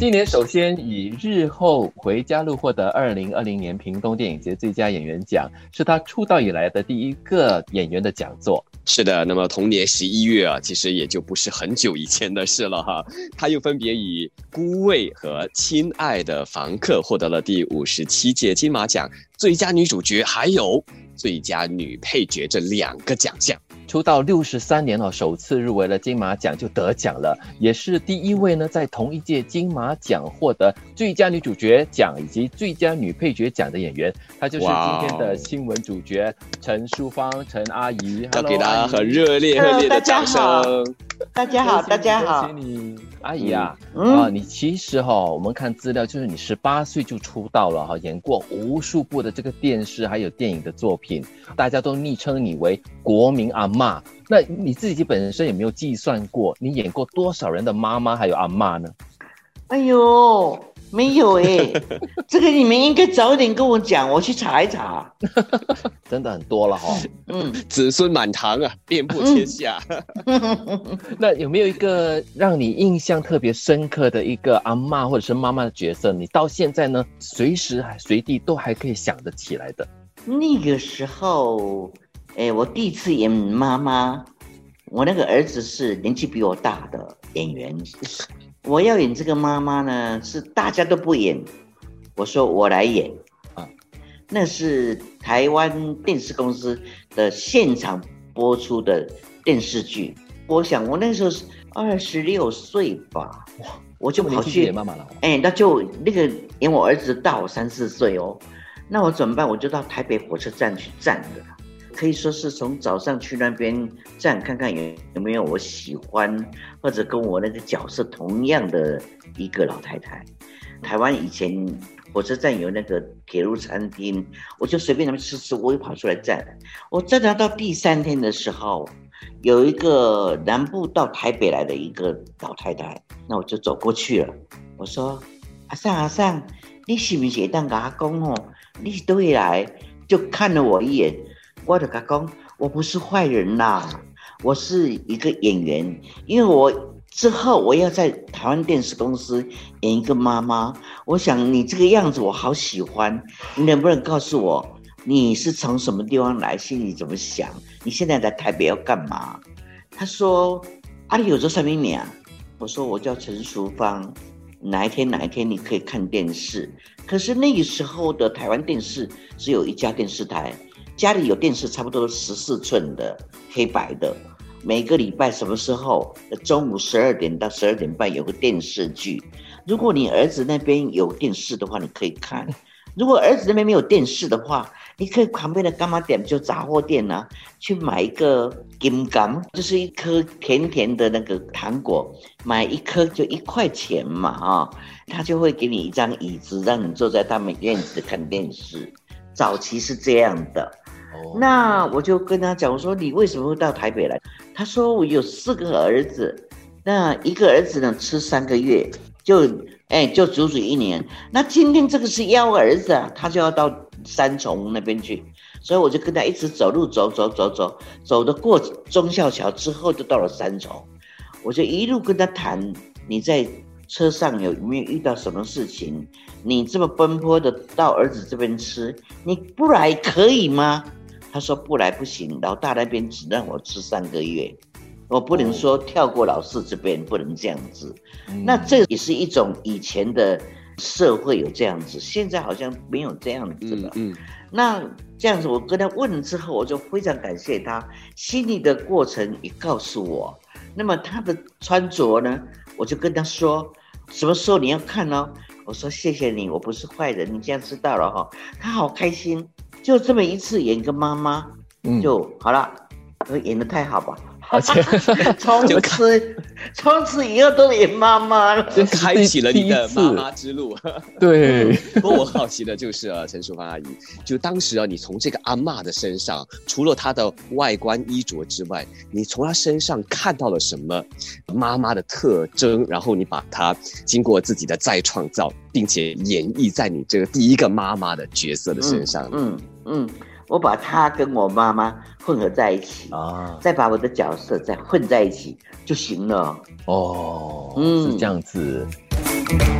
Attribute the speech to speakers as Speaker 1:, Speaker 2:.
Speaker 1: 今年首先以《日后回家路》获得二零二零年屏东电影节最佳演员奖，是他出道以来的第一个演员的讲座。
Speaker 2: 是的，那么同年十一月啊，其实也就不是很久以前的事了哈。他又分别以《孤味》和《亲爱的房客》获得了第五十七届金马奖最佳女主角，还有最佳女配角这两个奖项。
Speaker 1: 出道六十三年了，首次入围了金马奖就得奖了，也是第一位呢在同一届金马奖获得最佳女主角奖以及最佳女配角奖的演员。她就是今天的新闻主角陈淑芳，陈阿姨。
Speaker 2: 要给大家很热烈热烈的掌声。
Speaker 3: 大家好，大家好，
Speaker 1: 阿姨啊，啊，你其实哈，我们看资料，就是你十八岁就出道了哈，演过无数部的这个电视还有电影的作品，大家都昵称你为国民阿妈。那你自己本身有没有计算过，你演过多少人的妈妈还有阿妈呢？
Speaker 3: 哎呦。没有哎，这个你们应该早点跟我讲，我去查一查。
Speaker 1: 真的很多了哈，
Speaker 2: 嗯，子孙满堂啊，遍布天下。
Speaker 1: 那有没有一个让你印象特别深刻的一个阿妈或者是妈妈的角色？你到现在呢，随时随地都还可以想得起来的？
Speaker 3: 那个时候，哎，我第一次演妈妈，我那个儿子是年纪比我大的演员。我要演这个妈妈呢，是大家都不演，我说我来演啊。那是台湾电视公司的现场播出的电视剧。我想我那时候是二十六岁吧，我就跑去
Speaker 1: 演妈妈了。
Speaker 3: 哎，那就那个演我儿子大我三四岁哦，那我怎么办？我就到台北火车站去站的。可以说是从早上去那边站看看有有没有我喜欢或者跟我那个角色同样的一个老太太。台湾以前火车站有那个铁路餐厅，我就随便他们吃吃，我又跑出来站。我站到到第三天的时候，有一个南部到台北来的一个老太太，那我就走过去了。我说：“阿尚阿尚，你是不是当阿公哦？你是都会来？”就看了我一眼。我的阿公，我不是坏人啦，我是一个演员。因为我之后我要在台湾电视公司演一个妈妈，我想你这个样子我好喜欢，你能不能告诉我你是从什么地方来，心里怎么想？你现在在台北要干嘛？他说：“阿里有做什么名啊？”我说：“我叫陈淑芳。”哪一天哪一天你可以看电视？可是那个时候的台湾电视只有一家电视台。家里有电视，差不多十四寸的黑白的。每个礼拜什么时候？中午十二点到十二点半有个电视剧。如果你儿子那边有电视的话，你可以看；如果儿子那边没有电视的话，你可以旁边的干妈店就杂货店呢，去买一个金柑，就是一颗甜甜的那个糖果，买一颗就一块钱嘛，啊，他就会给你一张椅子，让你坐在他们院子看电视。早期是这样的。那我就跟他讲，我说你为什么会到台北来？他说我有四个儿子，那一个儿子呢吃三个月，就哎就足足一年。那今天这个是幺儿子啊，他就要到三重那边去，所以我就跟他一直走路走走走走，走的过忠孝桥之后就到了三重，我就一路跟他谈，你在车上有没有遇到什么事情？你这么奔波的到儿子这边吃，你不来可以吗？他说不来不行，老大那边只让我吃三个月，我不能说跳过老四这边，不能这样子。那这也是一种以前的社会有这样子，现在好像没有这样子了。嗯，那这样子我跟他问了之后，我就非常感谢他，心里的过程也告诉我。那么他的穿着呢，我就跟他说，什么时候你要看哦？我说谢谢你，我不是坏人，你这样知道了哈。他好开心。就这么一次演个妈妈，嗯。就好了，我演的太好吧。而且 从此从此以后都演妈妈了，
Speaker 2: 就开启了你的妈妈之路。
Speaker 1: 对，
Speaker 2: 不过我好奇的就是啊，陈淑芳阿姨，就当时啊，你从这个阿妈的身上，除了她的外观衣着之外，你从她身上看到了什么妈妈的特征？然后你把它经过自己的再创造，并且演绎在你这个第一个妈妈的角色的身上。
Speaker 3: 嗯嗯。我把他跟我妈妈混合在一起啊，再把我的角色再混在一起就行了。
Speaker 1: 哦，嗯，是这样子。
Speaker 3: 拜。